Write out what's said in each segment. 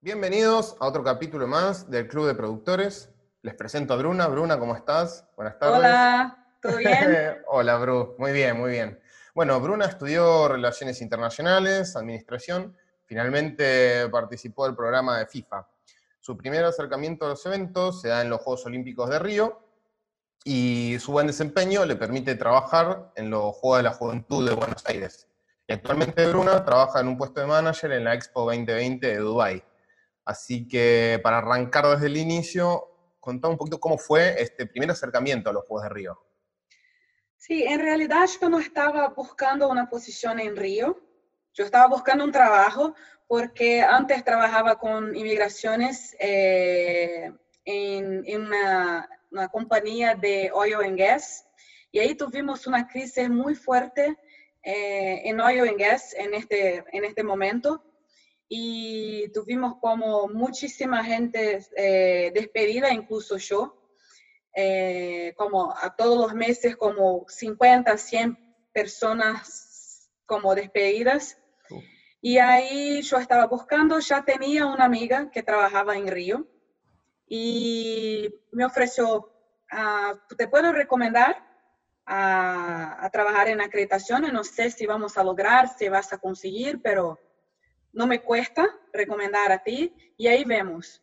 Bienvenidos a otro capítulo más del Club de Productores. Les presento a Bruna. Bruna, ¿cómo estás? Buenas tardes. Hola, ¿todo bien? Hola, Bru. Muy bien, muy bien. Bueno, Bruna estudió Relaciones Internacionales, Administración. Finalmente participó del programa de FIFA. Su primer acercamiento a los eventos se da en los Juegos Olímpicos de Río y su buen desempeño le permite trabajar en los Juegos de la Juventud de Buenos Aires. Y actualmente Bruna trabaja en un puesto de manager en la Expo 2020 de Dubái. Así que para arrancar desde el inicio, contá un poquito cómo fue este primer acercamiento a los Juegos de Río. Sí, en realidad yo no estaba buscando una posición en Río, yo estaba buscando un trabajo porque antes trabajaba con inmigraciones eh, en, en una, una, compañía de oil and gas. Y ahí tuvimos una crisis muy fuerte eh, en oil and gas en este, en este momento y tuvimos como muchísima gente eh, despedida, incluso yo, eh, como a todos los meses como 50, 100 personas como despedidas. Y ahí yo estaba buscando, ya tenía una amiga que trabajaba en Río y me ofreció, ah, ¿te puedo recomendar a, a trabajar en acreditaciones? No sé si vamos a lograr, si vas a conseguir, pero no me cuesta recomendar a ti y ahí vemos.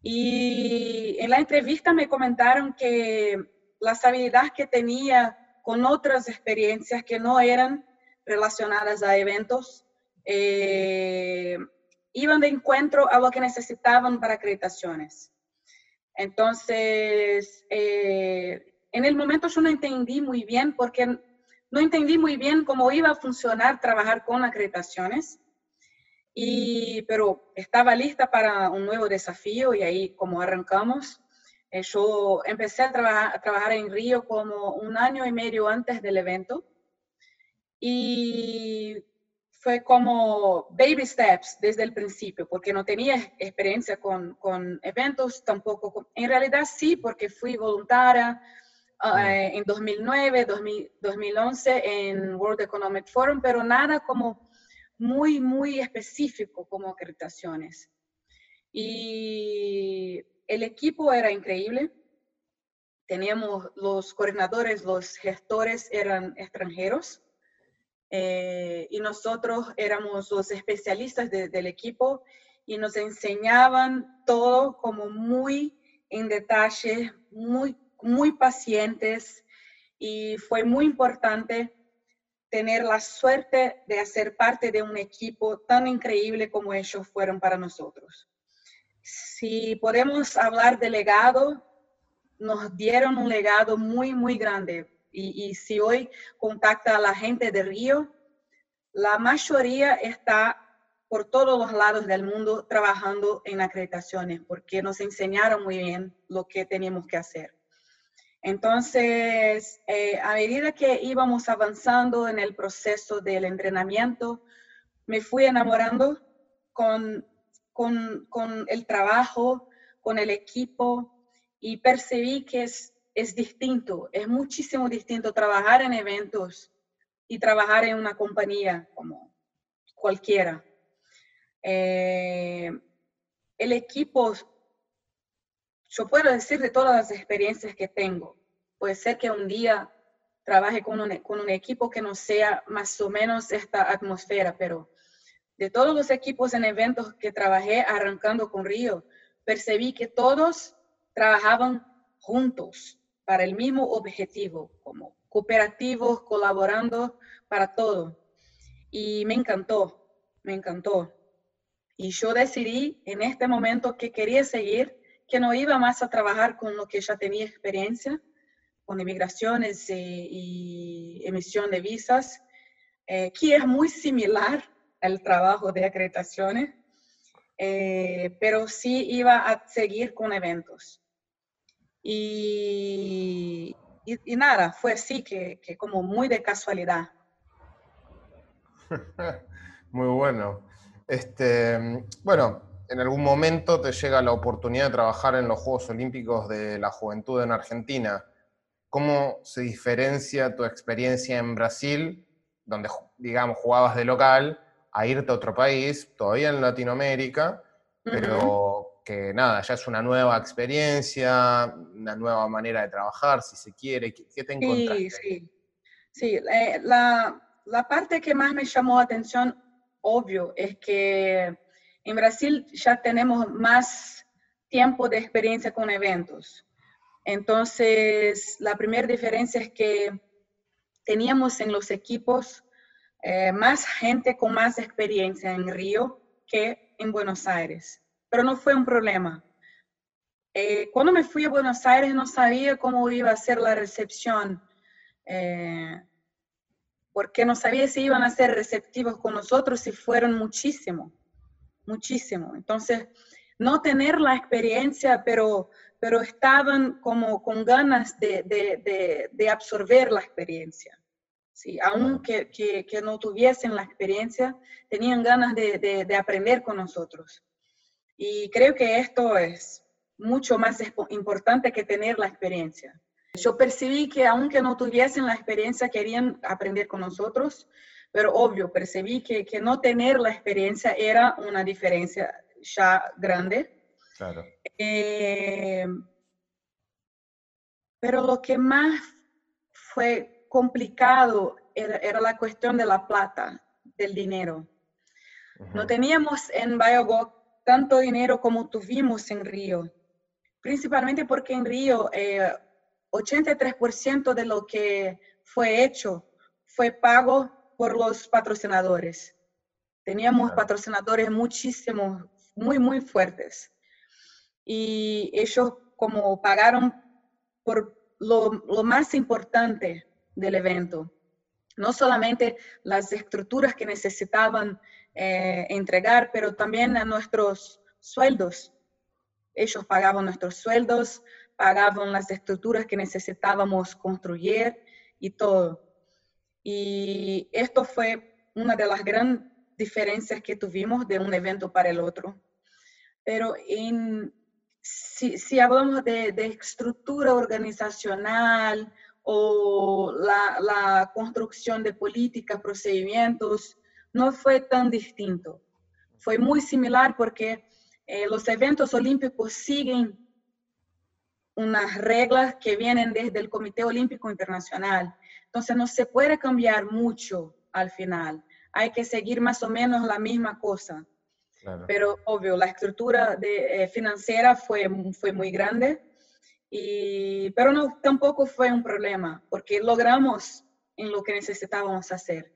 Y en la entrevista me comentaron que las habilidades que tenía con otras experiencias que no eran relacionadas a eventos eh, iban de encuentro a lo que necesitaban para acreditaciones. Entonces, eh, en el momento yo no entendí muy bien porque no entendí muy bien cómo iba a funcionar trabajar con acreditaciones y, pero estaba lista para un nuevo desafío y ahí como arrancamos. Eh, yo empecé a, trabajar, a trabajar en Río como un año y medio antes del evento y fue como baby steps desde el principio, porque no tenía experiencia con, con eventos, tampoco, en realidad sí, porque fui voluntaria uh, en 2009, 2000, 2011 en World Economic Forum, pero nada como muy, muy específico como acreditaciones. Y el equipo era increíble. Teníamos los coordinadores, los gestores eran extranjeros. Eh, y nosotros éramos los especialistas del equipo y nos enseñaban todo como muy en detalle, muy, muy pacientes y fue muy importante tener la suerte de hacer parte de un equipo tan increíble como ellos fueron para nosotros. Si podemos hablar de legado, nos dieron un legado muy, muy grande. Y, y si hoy contacta a la gente de Río, la mayoría está por todos los lados del mundo trabajando en acreditaciones porque nos enseñaron muy bien lo que teníamos que hacer. Entonces, eh, a medida que íbamos avanzando en el proceso del entrenamiento, me fui enamorando con, con, con el trabajo, con el equipo y percibí que es, es distinto, es muchísimo distinto trabajar en eventos y trabajar en una compañía como cualquiera. Eh, el equipo yo puedo decir de todas las experiencias que tengo. Puede ser que un día trabaje con un, con un equipo que no sea más o menos esta atmósfera, pero de todos los equipos en eventos que trabajé arrancando con Río, percibí que todos trabajaban juntos para el mismo objetivo, como cooperativos, colaborando para todo. Y me encantó, me encantó. Y yo decidí en este momento que quería seguir que no iba más a trabajar con lo que ya tenía experiencia, con inmigraciones eh, y emisión de visas, eh, que es muy similar al trabajo de acreditaciones, eh, pero sí iba a seguir con eventos. Y, y, nada, fue así que, que como muy de casualidad. Muy bueno. Este, bueno, en algún momento te llega la oportunidad de trabajar en los Juegos Olímpicos de la Juventud en Argentina. ¿Cómo se diferencia tu experiencia en Brasil, donde, digamos, jugabas de local, a irte a otro país, todavía en Latinoamérica, pero que nada, ya es una nueva experiencia, una nueva manera de trabajar, si se quiere. ¿Qué, te encontraste? Sí, sí. Sí, eh, la, la parte que más me llamó la atención, obvio, es que en Brasil ya tenemos más tiempo de experiencia con eventos. Entonces, la primera diferencia es que teníamos en los equipos eh, más gente con más experiencia en Río que en Buenos Aires, pero no fue un problema. Eh, cuando me fui a Buenos Aires no sabía cómo iba a ser la recepción, eh, porque no sabía si iban a ser receptivos con nosotros, si fueron muchísimo, muchísimo. Entonces, no tener la experiencia, pero, pero estaban como con ganas de, de, de, absorber la experiencia. Sí, aunque que, que, no tuviesen la experiencia, tenían ganas de, aprender con nosotros. Y creo que esto es mucho más importante que tener la experiencia. Yo percibí que aunque no tuviesen la experiencia, querían aprender con nosotros, pero obvio, percibí que, que no tener la experiencia era una diferencia ya grande. Claro. Eh, pero lo que más fue complicado era, la cuestión de la plata, del dinero. No teníamos en Biogog tanto dinero como tuvimos en Río, principalmente porque en Río 83% eh, de lo que fue hecho fue pago por los patrocinadores. Teníamos patrocinadores muchísimos muy, muy fuertes. Y ellos como pagaron por lo, lo más importante del evento, no solamente las estructuras que necesitaban eh, entregar, pero también a nuestros sueldos. Ellos pagaban nuestros sueldos, pagaban las estructuras que necesitábamos construir y todo. Y esto fue una de las grandes diferencias que tuvimos de un evento para el otro pero en, si, si hablamos de, de, estructura organizacional o la, la, construcción de políticas, procedimientos, no fue tan distinto. Fue muy similar porque eh, los eventos olímpicos siguen unas reglas que vienen desde el Comité Olímpico Internacional. Entonces no se puede cambiar mucho al final. Hay que seguir más o menos la misma cosa. Pero obvio, la estructura de, eh, financiera fue, fue muy grande, y, pero no, tampoco fue un problema, porque logramos en lo que necesitábamos hacer.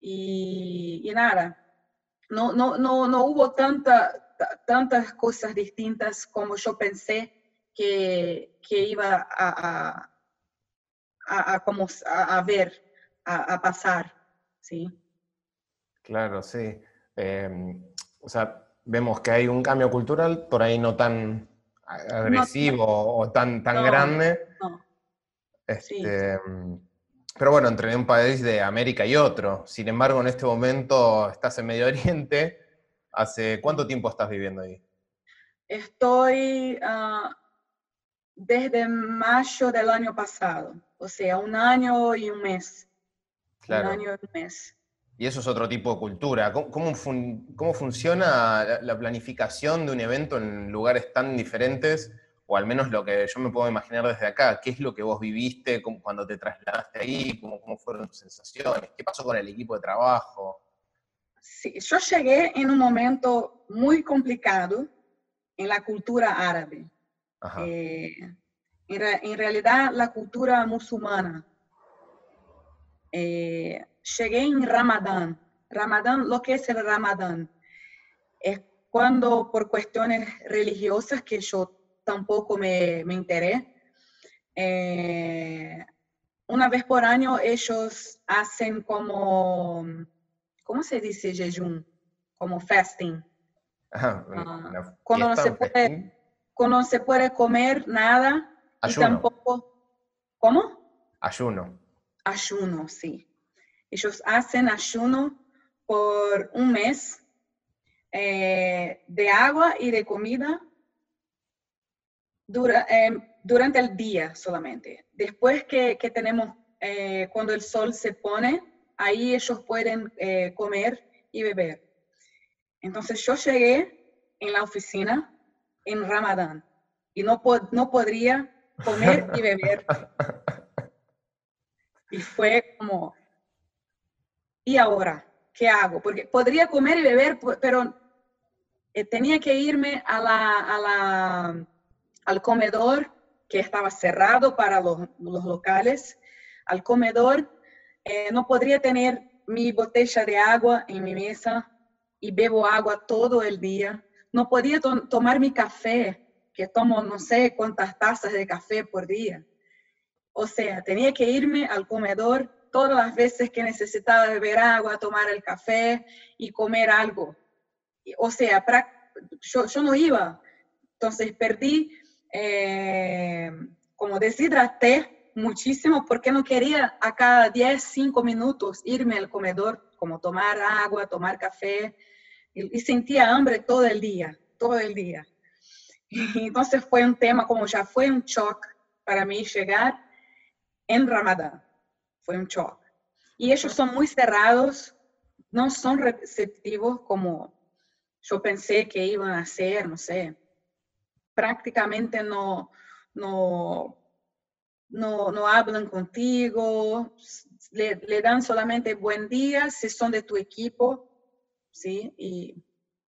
Y, y nada, no, no, no, no hubo tanta, tantas cosas distintas como yo pensé que, que iba a, a, a, como a, ver, a, pasar, ¿sí? Claro, sí. Em, o sea, vemos que hay un cambio cultural, por ahí no tan agresivo o tan, tan grande. Este, pero bueno, entre un país de América y otro. Sin embargo, en este momento estás en Medio Oriente. ¿Hace cuánto tiempo estás viviendo ahí? Estoy ah, desde mayo del año pasado, o sea, un año y un mes. Claro. Un año y un mes. Y eso es otro tipo de cultura. ¿Cómo, cómo, funciona la, planificación de un evento en lugares tan diferentes? O al menos lo que yo me puedo imaginar desde acá. ¿Qué es lo que vos viviste cuando te trasladaste ahí? ¿Cómo, ¿Cómo, fueron tus sensaciones? ¿Qué pasó con el equipo de trabajo? Sí, yo llegué en un momento muy complicado en la cultura árabe. Eh, en, en, realidad, la cultura musulmana. Eh, llegué en Ramadán. Ramadán, lo que es el Ramadán, es cuando por cuestiones religiosas que yo tampoco me, me enteré, eh, una vez por año ellos hacen como, ¿cómo se dice jejum? Como fasting. Ah, cuando, no se puede, cuando no se puede comer nada y tampoco... ¿Cómo? Ayuno. Ayuno, sí. Ellos hacen ayuno por un mes eh, de agua y de comida eh, durante el día solamente. Después que, tenemos, eh, cuando el sol se pone, ahí ellos pueden comer y beber. Entonces yo llegué en la oficina en Ramadán y no, no podría comer y beber. Y fue como, ¿y ahora? ¿Qué hago? Porque podría comer y beber, pero eh, tenía que irme a la, a la, al comedor que estaba cerrado para los, los locales, al comedor. Eh, no podría tener mi botella de agua en mi mesa y bebo agua todo el día. No podía tomar mi café, que tomo no sé cuántas tazas de café por día. O sea, tenía que irme al comedor todas las veces que necesitaba beber agua, tomar el café y comer algo. O sea, yo, yo no iba. Entonces perdí, eh, como deshidraté muchísimo porque no quería a cada 10, 5 minutos irme al comedor, como tomar agua, tomar café. Y, sentía hambre todo el día, todo el día. Y entonces fue un tema, como ya fue un shock para mí llegar en Ramadán. Fue un shock. Y ellos son muy cerrados, no son receptivos como yo pensé que iban a ser, no sé. Prácticamente no, no, no, no hablan contigo, le, le, dan solamente buen día si son de tu equipo, ¿sí? Y,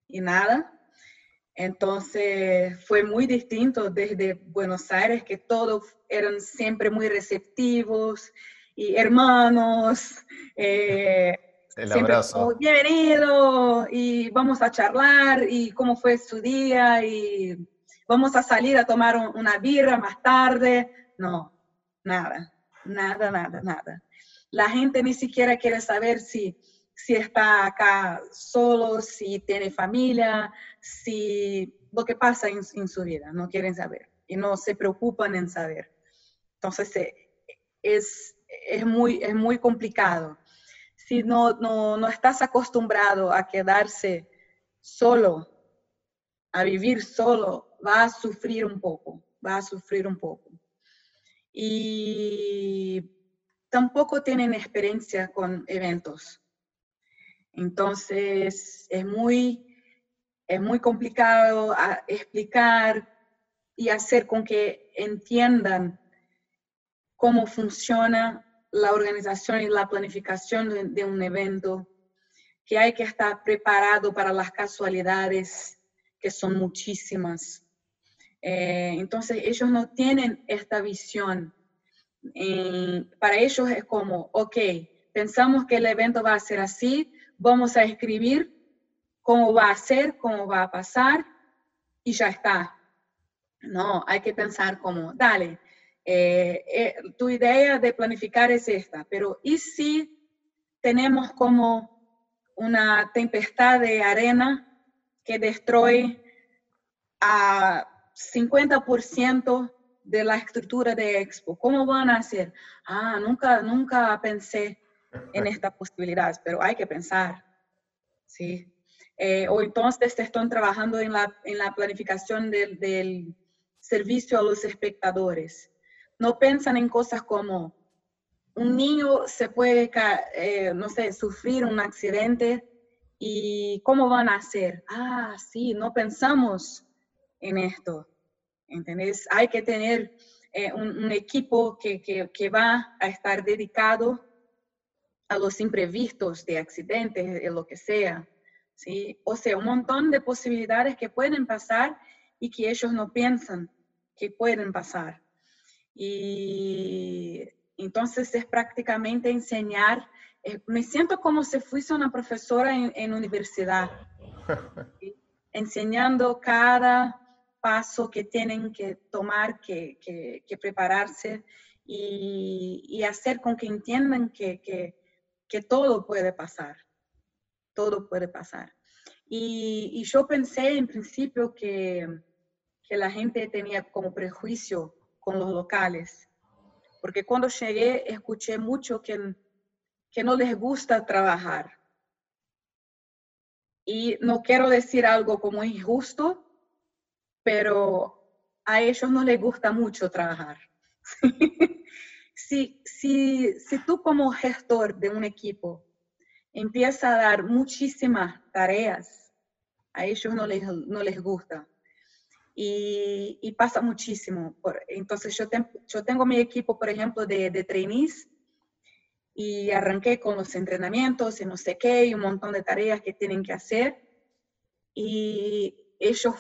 y nada. Entonces fue muy distinto desde Buenos Aires, que todos eran siempre muy receptivos y hermanos. Eh, El abrazo. Bienvenido y vamos a charlar y cómo fue su día y vamos a salir a tomar una birra más tarde. No, nada, nada, nada, nada. La gente ni siquiera quiere saber si si está acá solo, si tiene familia, si lo que pasa en, su vida, no quieren saber y no se preocupan en saber. Entonces eh, es, es, muy, es muy complicado. Si no, no, no estás acostumbrado a quedarse solo, a vivir solo, va a sufrir un poco, va a sufrir un poco. Y tampoco tienen experiencia con eventos entonces, es muy, es muy complicado explicar y hacer con que entiendan cómo funciona la organización y la planificación de, un evento, que hay que estar preparado para las casualidades, que son muchísimas. Eh, entonces, ellos no tienen esta visión. Eh, para ellos es como, ok, pensamos que el evento va a ser así, vamos a escribir cómo va a ser, cómo va a pasar y ya está. No, hay que pensar como, dale, eh, eh, tu idea de planificar es esta, pero ¿y si tenemos como una tempestad de arena que destruye a 50% de la estructura de Expo? ¿Cómo van a hacer? Ah, nunca, nunca pensé en esta posibilidad, pero hay que pensar, ¿sí? Eh, o entonces están trabajando en la, en la planificación del, del, servicio a los espectadores. No piensan en cosas como un niño se puede, eh, no sé, sufrir un accidente y cómo van a hacer. Ah, sí, no pensamos en esto. ¿Entendés? Hay que tener eh, un, un, equipo que, que, que va a estar dedicado a los imprevistos de accidentes, de lo que sea. ¿sí? O sea, un montón de posibilidades que pueden pasar y que ellos no piensan que pueden pasar. Y entonces es prácticamente enseñar, eh, me siento como si fuese una profesora en, universidad, enseñando cada paso que tienen que tomar, que, que, prepararse y, y, hacer con que entiendan que, que que todo puede pasar, todo puede pasar. Y, yo pensé en principio que, que, la gente tenía como prejuicio con los locales, porque cuando llegué escuché mucho que, que no les gusta trabajar. Y no quiero decir algo como injusto, pero a ellos no les gusta mucho trabajar. si, si, si tú como gestor de un equipo empiezas a dar muchísimas tareas a ellos no les, no les gusta. Y, pasa muchísimo. Por, entonces yo, yo tengo mi equipo, por ejemplo, de, de trainees y arranqué con los entrenamientos y no sé qué, y un montón de tareas que tienen que hacer. Y ellos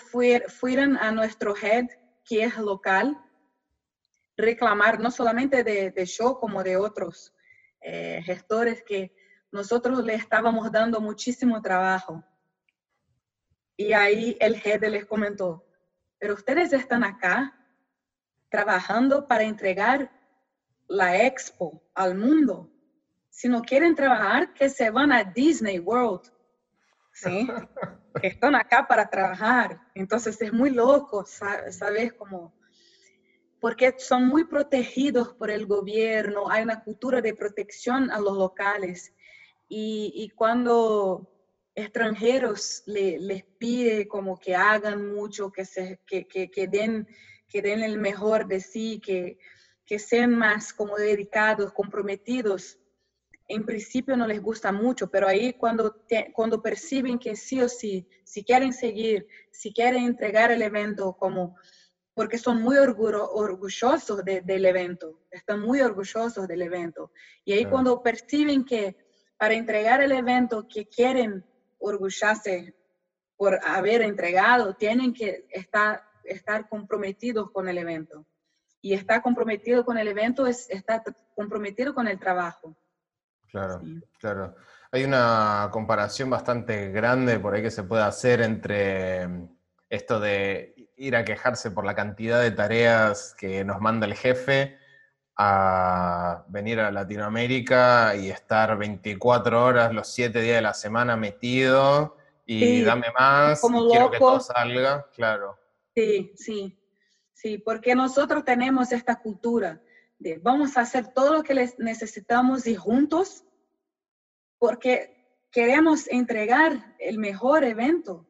fueron a nuestro head, que es local, reclamar no solamente de, de yo como de otros eh, gestores que nosotros le estábamos dando muchísimo trabajo. Y ahí el head les comentó, pero ustedes están acá trabajando para entregar la expo al mundo si no quieren trabajar, que se van a Disney World. ¿Sí? están acá para trabajar. Entonces es muy loco, ¿sabes? Como, porque son muy protegidos por el gobierno, hay una cultura de protección a los locales. Y, cuando extranjeros les pide como que hagan mucho, que, se, que, que, den, que den el mejor de sí, que, que sean más como dedicados, comprometidos, en principio no les gusta mucho, pero ahí cuando, cuando perciben que sí o sí, si quieren seguir, si quieren entregar el evento como, porque son muy orgullosos del evento, están muy orgullosos del evento. Y ahí cuando perciben que para entregar el evento que quieren orgullarse por haber entregado, tienen que estar, estar comprometidos con el evento. Y estar comprometido con el evento es estar comprometido con el trabajo. Claro, claro. Hay una comparación bastante grande por ahí que se puede hacer entre mm, esto de ir a quejarse por la cantidad de tareas que nos manda el jefe a venir a Latinoamérica y estar 24 horas los 7 días de la semana metido y dame más, quiero que todo salga, claro. Sí, sí, sí, porque nosotros tenemos esta cultura de vamos a hacer todo lo que les necesitamos y juntos porque queremos entregar el mejor evento,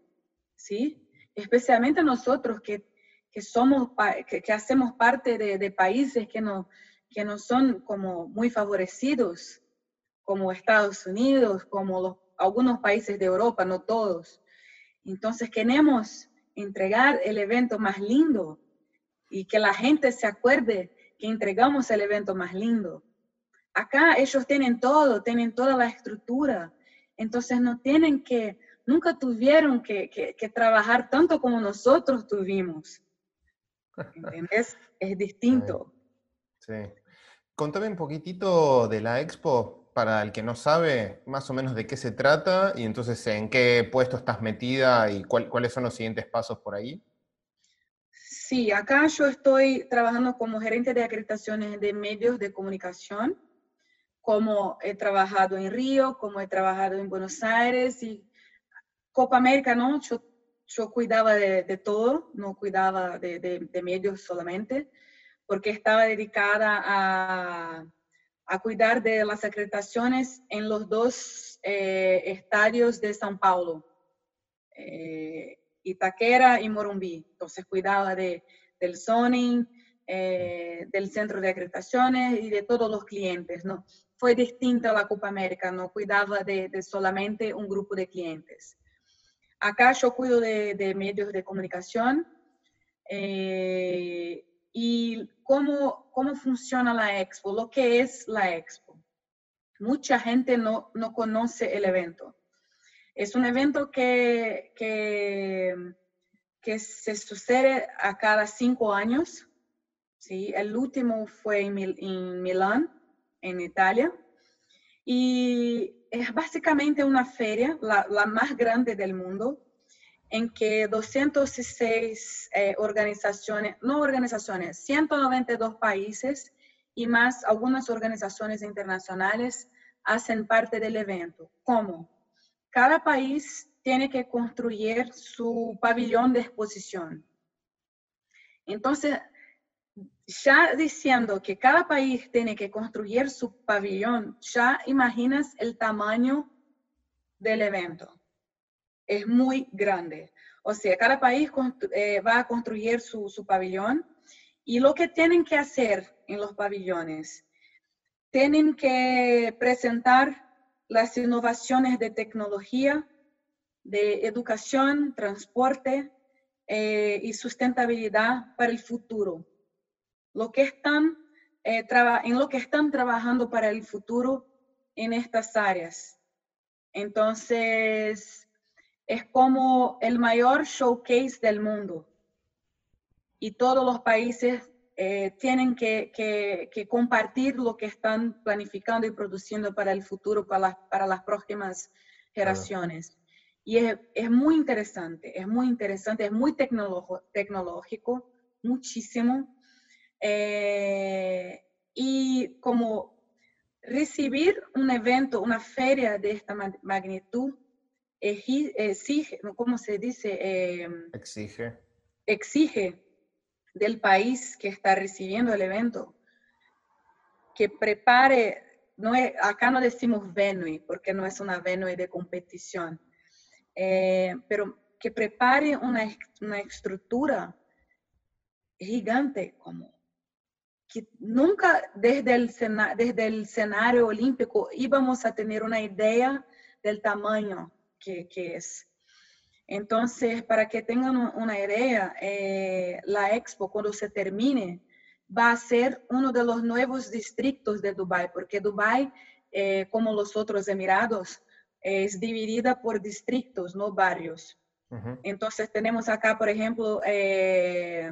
¿sí? Especialmente nosotros que, que somos, que, hacemos parte de, países que no, que no son como muy favorecidos, como Estados Unidos, como algunos países de Europa, no todos. Entonces queremos entregar el evento más lindo y que la gente se acuerde que entregamos el evento más lindo. Acá ellos tienen todo, tienen toda la estructura, entonces no tienen que, nunca tuvieron que, trabajar tanto como nosotros tuvimos. ¿Entendés? es distinto. Sí. Contame un poquitito de la expo, para el que no sabe más o menos de qué se trata y entonces en qué puesto estás metida y cuáles son los siguientes pasos por ahí. Sí, acá yo estoy trabajando como gerente de acreditaciones de medios de comunicación como he trabajado en Río, como he trabajado en Buenos Aires y Copa América, ¿no? Yo, yo cuidaba de, todo, no cuidaba de, de, medios solamente, porque estaba dedicada a, a, cuidar de las acreditaciones en los dos eh, estadios de São Paulo, eh, Itaquera y Morumbi. Entonces cuidaba de, del zoning, eh, del centro de acreditaciones y de todos los clientes, ¿no? fue distinta la Copa América, no cuidaba de, solamente un grupo de clientes. Acá yo cuido de, medios de comunicación eh, y cómo, cómo funciona la expo, lo que es la expo. Mucha gente no, no conoce el evento. Es un evento que, que, se sucede a cada cinco años. ¿sí? El último fue en Milán en Italia. Y es básicamente una feria, la, más grande del mundo, en que 206 eh, organizaciones, no organizaciones, 192 países y más algunas organizaciones internacionales hacen parte del evento. ¿Cómo? Cada país tiene que construir su pabellón de exposición. Entonces, ya diciendo que cada país tiene que construir su pabellón, ya imaginas el tamaño del evento. Es muy grande. O sea, cada país eh, va a construir su, su pabellón y lo que tienen que hacer en los pabellones, tienen que presentar las innovaciones de tecnología de educación, transporte eh, y sustentabilidad para el futuro. Lo que están, eh, en lo que están trabajando para el futuro en estas áreas. Entonces, es como el mayor showcase del mundo. Y todos los países eh, tienen que, que, compartir lo que están planificando y produciendo para el futuro, para, para las próximas generaciones. Y es, es, muy interesante, es muy interesante, es muy tecnológico, muchísimo. Eh, y como recibir un evento, una feria de esta magnitud, exige, ¿cómo se dice? Eh, exige. Exige del país que está recibiendo el evento que prepare, no es, acá no decimos venue, porque no es una venue de competición, eh, pero que prepare una, una estructura gigante, como que nunca desde el, desde el escenario olímpico íbamos a tener una idea del tamaño que, que es. Entonces, para que tengan una idea, eh, la expo cuando se termine va a ser uno de los nuevos distritos de Dubái, porque Dubái, eh, como los otros Emirados, es dividida por distritos, no barrios. Entonces tenemos acá, por ejemplo, eh,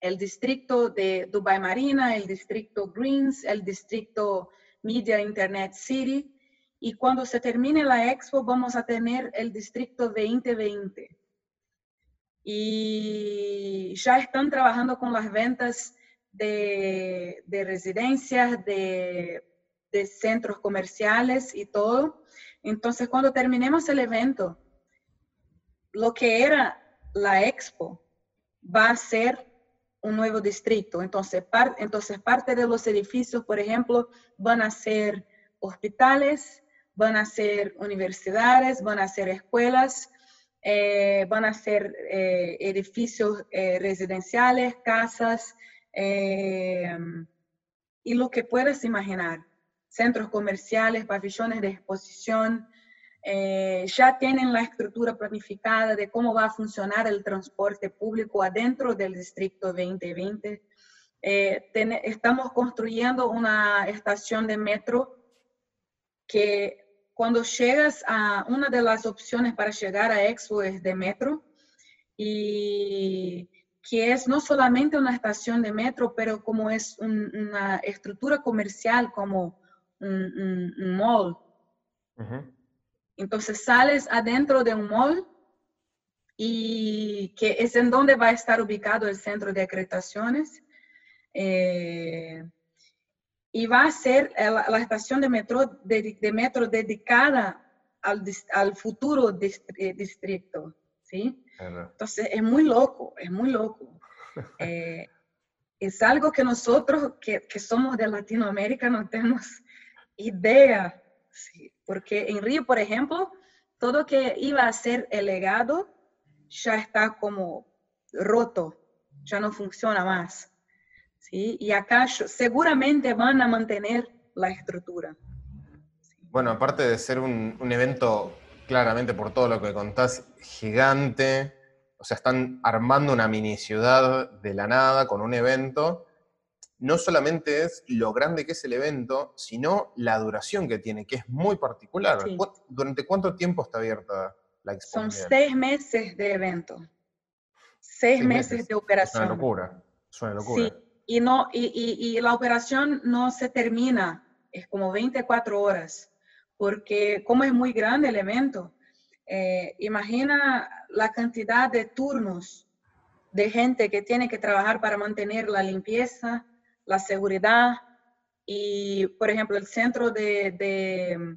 el distrito de Dubai Marina, el distrito Greens, el distrito Media Internet City. Y cuando se termine la expo vamos a tener el distrito 2020. Y ya están trabajando con las ventas de, de residencias, de, de centros comerciales y todo. Entonces, cuando terminemos el evento, lo que era la expo va a ser un nuevo distrito. Entonces, entonces, parte de los edificios, por ejemplo, van a ser hospitales, van a ser universidades, van a ser escuelas, eh, van a ser eh, edificios eh, residenciales, casas y lo que puedas imaginar centros comerciales, pabellones de exposición, eh, ya tienen la estructura planificada de cómo va a funcionar el transporte público adentro del Distrito 2020. Eh, estamos construyendo una estación de metro que cuando llegas a una de las opciones para llegar a Expo es de metro y que es no solamente una estación de metro, pero como es una estructura comercial como un, mall. Entonces sales adentro de un mall y que es en donde va a estar ubicado el centro de acreditaciones. Eh, y va a ser la, estación de metro, de, metro dedicada al, al futuro distrito. ¿sí? Entonces es muy loco, es muy loco. Eh, es algo que nosotros que, que, somos de Latinoamérica no tenemos idea, sí, porque en Río, por ejemplo, todo que iba a ser el legado ya está como roto, ya no funciona más. ¿sí? Y acá seguramente van a mantener la estructura. Bueno, aparte de ser un, un, evento, claramente por todo lo que contás, gigante, o sea, están armando una mini ciudad de la nada con un evento no solamente es lo grande que es el evento, sino la duración que tiene, que es muy particular. ¿Durante cuánto tiempo está abierta la exposición? Son seis meses de evento. Seis, meses, de operación. Es una locura. Es una locura. Sí, y, no, y, la operación no se termina, es como 24 horas, porque como es muy grande el evento, eh, imagina la cantidad de turnos de gente que tiene que trabajar para mantener la limpieza, la seguridad y, por ejemplo, el centro de,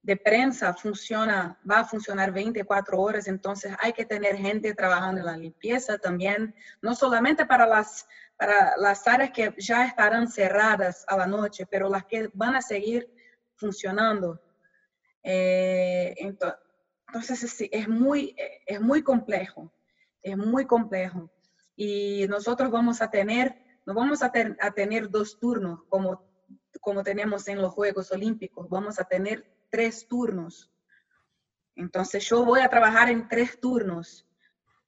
de, prensa funciona, va a funcionar 24 horas, entonces hay que tener gente trabajando en la limpieza también, no solamente para las, para las áreas que ya estarán cerradas a la noche, pero las que van a seguir funcionando. Eh, entonces, es, es, muy, es muy complejo, es muy complejo. Y nosotros vamos a tener no vamos a, tener dos turnos como, como tenemos en los Juegos Olímpicos, vamos a tener tres turnos. Entonces yo voy a trabajar en tres turnos.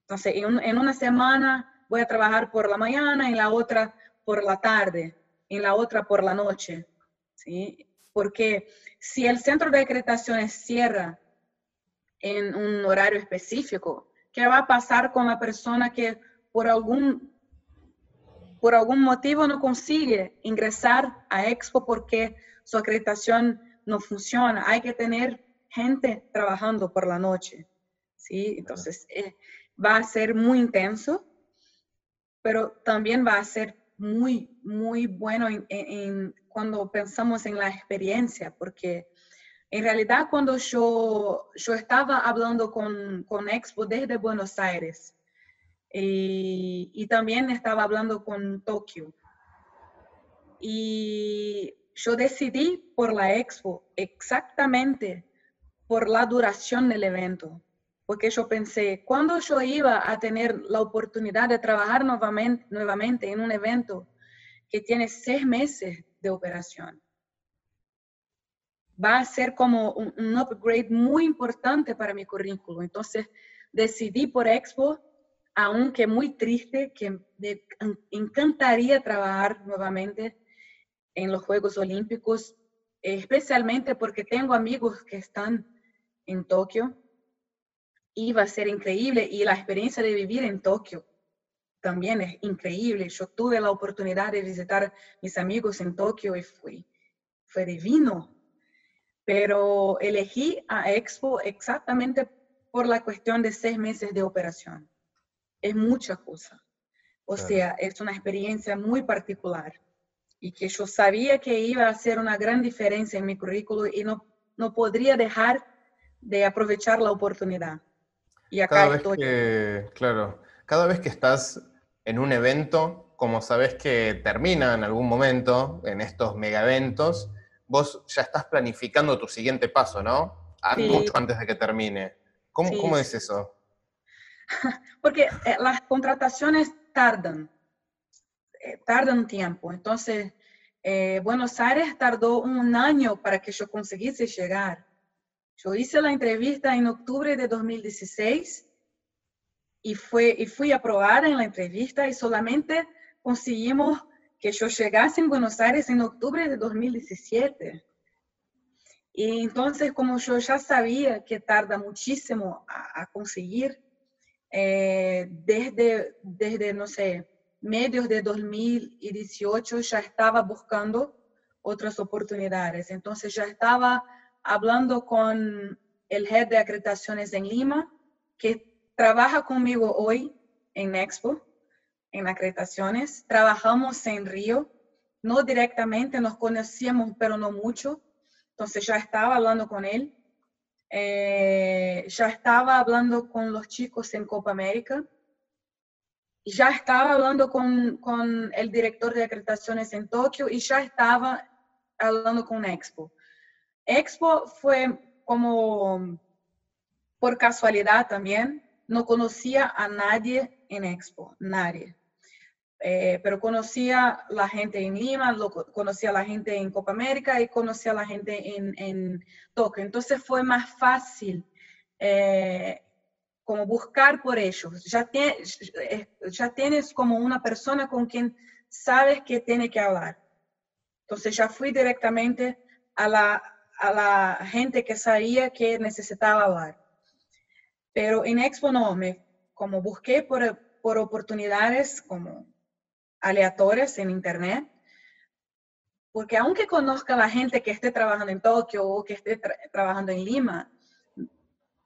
Entonces en, una semana voy a trabajar por la mañana, en la otra por la tarde, en la otra por la noche. ¿sí? Porque si el centro de acreditaciones cierra en un horario específico, ¿qué va a pasar con la persona que por algún, por algún motivo no consigue ingresar a Expo porque su acreditación no funciona? Hay que tener gente trabajando por la noche, ¿sí? Entonces, eh, va a ser muy intenso, pero también va a ser muy, muy bueno en, cuando pensamos en la experiencia, porque en realidad cuando yo, yo estaba hablando con, con Expo desde Buenos Aires y, y también estaba hablando con Tokio, y yo decidí por la Expo exactamente por la duración del evento, porque yo pensé, cuando yo iba a tener la oportunidad de trabajar nuevamente, nuevamente en un evento que tiene seis meses de operación, va a ser como un, upgrade muy importante para mi currículo. Entonces decidí por Expo, aunque muy triste, que me encantaría trabajar nuevamente en los Juegos Olímpicos, especialmente porque tengo amigos que están en Tokio. Iba a ser increíble y la experiencia de vivir en Tokio también es increíble. Yo tuve la oportunidad de visitar mis amigos en Tokio y fue, fue divino. Pero elegí a Expo exactamente por la cuestión de seis meses de operación. Es mucha cosa. O sea, es una experiencia muy particular y que yo sabía que iba a hacer una gran diferencia en mi currículo y no, no podría dejar de aprovechar la oportunidad. Y acá cada estoy. Que, claro, cada vez que estás en un evento, como sabes que termina en algún momento, en estos mega eventos, vos ya estás planificando tu siguiente paso, ¿no? Mucho antes de que termine. ¿Cómo, ¿cómo es eso? Porque eh, las contrataciones tardan, eh, tardan tiempo. Entonces, eh, Buenos Aires tardó un año para que yo consiguiese llegar. Yo hice la entrevista en octubre de 2016 y, fue, y fui aprobada en la entrevista y solamente conseguimos que yo llegase en Buenos Aires en octubre de 2017. Y entonces, como yo ya sabía que tarda muchísimo a, conseguir, eh, desde, desde, no sé, medios de 2018 ya estaba buscando otras oportunidades. Entonces ya estaba hablando con el head de acreditaciones en Lima, que trabaja conmigo hoy en Expo, en acreditaciones. Trabajamos en Río, no directamente, nos conocíamos, pero no mucho. Entonces ya estaba hablando con él. Eh, ya estaba hablando con los chicos en Copa América. Ya estaba hablando con, con el director de acreditaciones en Tokio y ya estaba hablando con Expo. Expo fue como por casualidad también, no conocía a nadie en Expo, nadie. Eh, pero conocía la gente en Lima, conocía a la gente en Copa América y conocía la gente en, en Tokio. Entonces fue más fácil eh, como buscar por ellos. Ya, eh, ya tienes como una persona con quien sabes que tiene que hablar. Entonces ya fui directamente a la, a la gente que sabía que necesitaba hablar. Pero en Expo no, me como busqué por, por oportunidades como aleatorias en Internet, porque aunque conozca a la gente que esté trabajando en Tokio o que esté trabajando en Lima,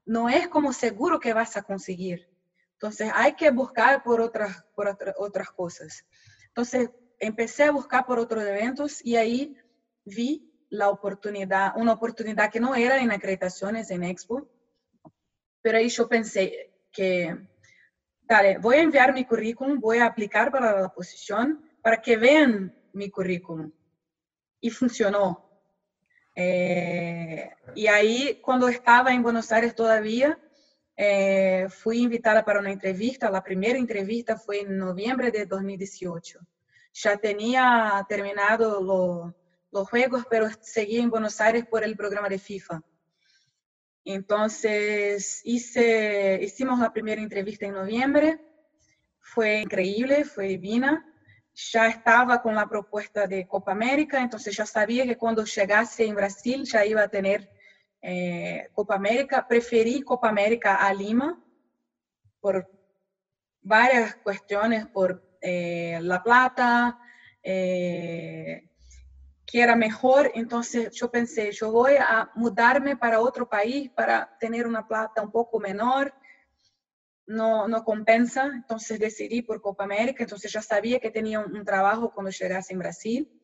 no es como seguro que vas a conseguir. Entonces hay que buscar por otras, por otras cosas. Entonces empecé a buscar por otros eventos y ahí vi la oportunidad, una oportunidad que no era en acreditaciones en Expo, pero ahí yo pensé que, dale, voy a enviar mi currículum, voy a aplicar para la posición para que vean mi currículum. Y funcionó. Eh, y ahí, cuando estaba en Buenos Aires todavía, eh, fui invitada para una entrevista. La primera entrevista fue en noviembre de 2018. Ya tenía terminado lo, los Juegos, pero seguí en Buenos Aires por el programa de FIFA. Entonces hice, hicimos la primera entrevista en noviembre, fue increíble, fue divina. Ya estaba con la propuesta de Copa América, entonces ya sabía que cuando llegase en Brasil ya iba a tener eh, Copa América. Preferí Copa América a Lima por varias cuestiones, por eh, La Plata, eh, que era mejor, entonces yo pensé, yo voy a mudarme para otro país para tener una plata un poco menor, no, no compensa, entonces decidí por Copa América, entonces ya sabía que tenía un, trabajo cuando llegase en Brasil.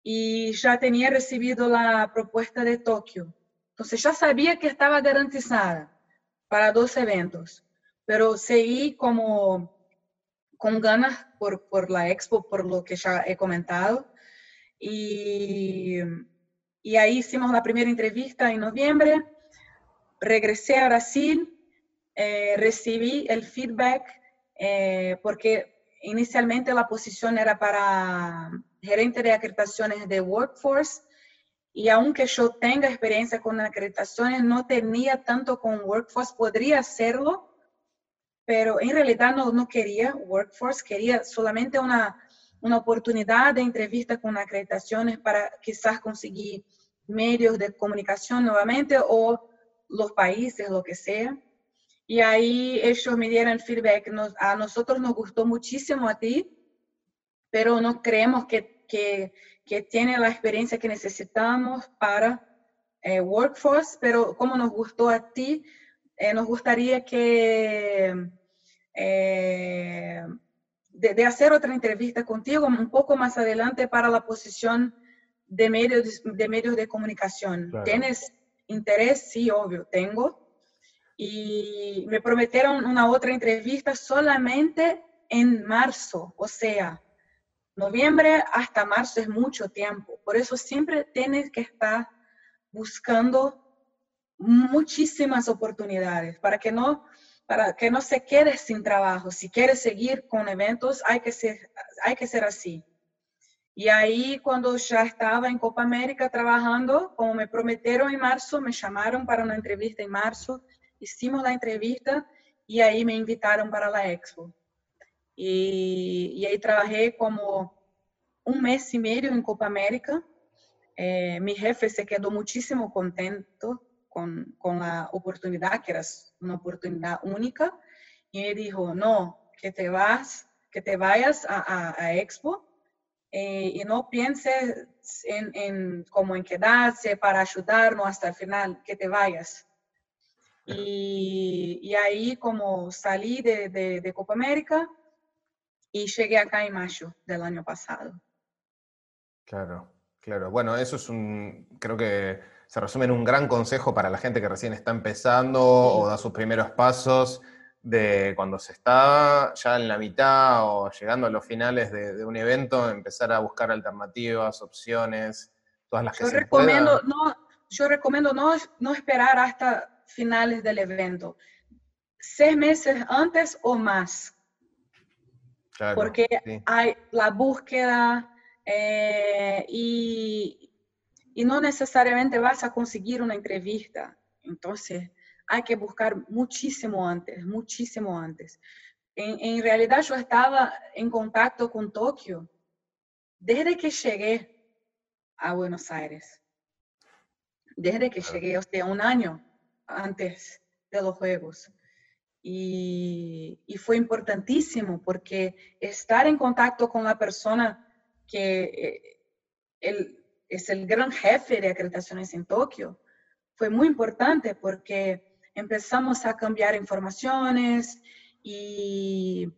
Y ya tenía recibido la propuesta de Tokio, entonces ya sabía que estaba garantizada para dos eventos, pero seguí como con ganas por, por la expo, por lo que ya he comentado y, y ahí hicimos la primera entrevista en noviembre. Regresé a Brasil, eh, recibí el feedback eh, porque inicialmente la posición era para gerente de acreditaciones de Workforce y aunque yo tenga experiencia con acreditaciones, no tenía tanto con Workforce, podría hacerlo, pero en realidad no, no quería Workforce, quería solamente una una oportunidad de entrevista con acreditaciones para quizás conseguir medios de comunicación nuevamente o los países, lo que sea. Y ahí ellos me dieron feedback, a nosotros nos gustó muchísimo a ti, pero no creemos que, que, que tiene la experiencia que necesitamos para eh, Workforce, pero como nos gustó a ti, eh, nos gustaría que... Eh, de, hacer otra entrevista contigo un poco más adelante para la posición de medios de, medios de comunicación. ¿Tienes interés? Sí, obvio, tengo. Y me prometieron una otra entrevista solamente en marzo, o sea, noviembre hasta marzo es mucho tiempo. Por eso siempre tienes que estar buscando muchísimas oportunidades para que no para que no se quede sin trabajo. Si quiere seguir con eventos, hay que ser, hay que ser así. Y ahí cuando ya estaba en Copa América trabajando, como me prometieron en marzo, me llamaron para una entrevista en marzo, hicimos la entrevista y ahí me invitaron para la expo. Y, y ahí trabajé como un mes y medio en Copa América. Eh, mi jefe se quedó muchísimo contento con, con la oportunidad, que era una oportunidad única, y él dijo, no, que te vas, que te vayas a, a, Expo eh, y no pienses en, en, como en quedarse para ayudarnos hasta el final, que te vayas. Y, y ahí como salí de, de, de, Copa América y llegué acá en mayo del año pasado. Claro, claro. Bueno, eso es un, creo que se resume en un gran consejo para la gente que recién está empezando o da sus primeros pasos de cuando se está ya en la mitad o llegando a los finales de, un evento, empezar a buscar alternativas, opciones, todas las que yo se recomiendo, No, yo recomiendo no, no esperar hasta finales del evento, seis meses antes o más. porque hay la búsqueda eh, y, y no necesariamente vas a conseguir una entrevista. Entonces, hay que buscar muchísimo antes, muchísimo antes. En, realidad yo estaba en contacto con Tokio desde que llegué a Buenos Aires. Desde que llegué, o sea, un año antes de los Juegos. Y, y, fue importantísimo porque estar en contacto con la persona que eh, el, es el gran jefe de acreditaciones en Tokio, fue muy importante porque empezamos a cambiar informaciones y,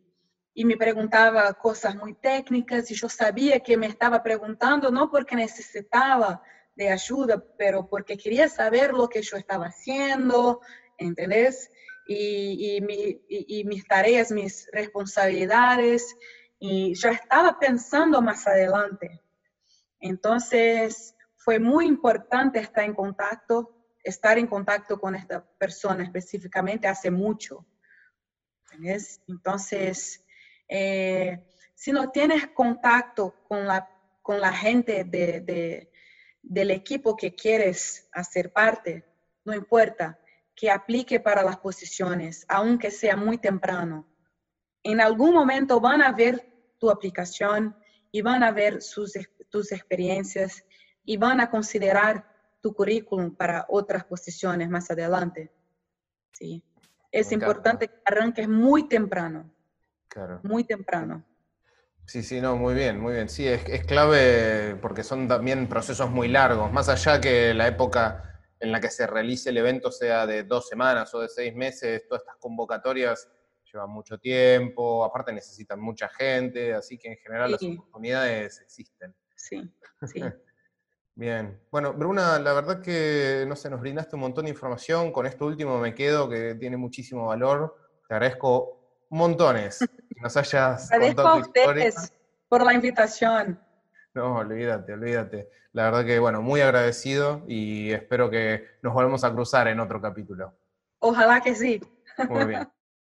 me preguntaba cosas muy técnicas y yo sabía que me estaba preguntando no porque necesitaba de ayuda, pero porque quería saber lo que yo estaba haciendo, ¿entendés? Y, y, mi, y mis tareas, mis responsabilidades, y ya estaba pensando más adelante. Entonces, fue muy importante estar en contacto, estar en contacto con esta persona específicamente hace mucho. Entonces, eh, si no tienes contacto con la, con la gente de, del equipo que quieres hacer parte, no importa, que aplique para las posiciones, aunque sea muy temprano. En algún momento van a ver tu aplicación y van a ver sus, tus experiencias y van a considerar tu currículum para otras posiciones más adelante. Sí. Es importante que arranques muy temprano. Claro. Muy temprano. Sí, sí, no, muy bien, muy bien. Sí, es, es, clave porque son también procesos muy largos, más allá que la época en la que se realice el evento sea de dos semanas o de seis meses, todas estas convocatorias llevan mucho tiempo, aparte necesitan mucha gente, así que en general las oportunidades existen. Sí, sí. Bien. Bueno, Bruna, la verdad que, no sé, nos brindaste un montón de información. Con esto último me quedo, que tiene muchísimo valor. Te agradezco montones que nos hayas agradezco contado a ustedes por la invitación. No, olvídate, olvídate. La verdad que, bueno, muy agradecido y espero que nos volvamos a cruzar en otro capítulo. Ojalá que sí. Muy bien.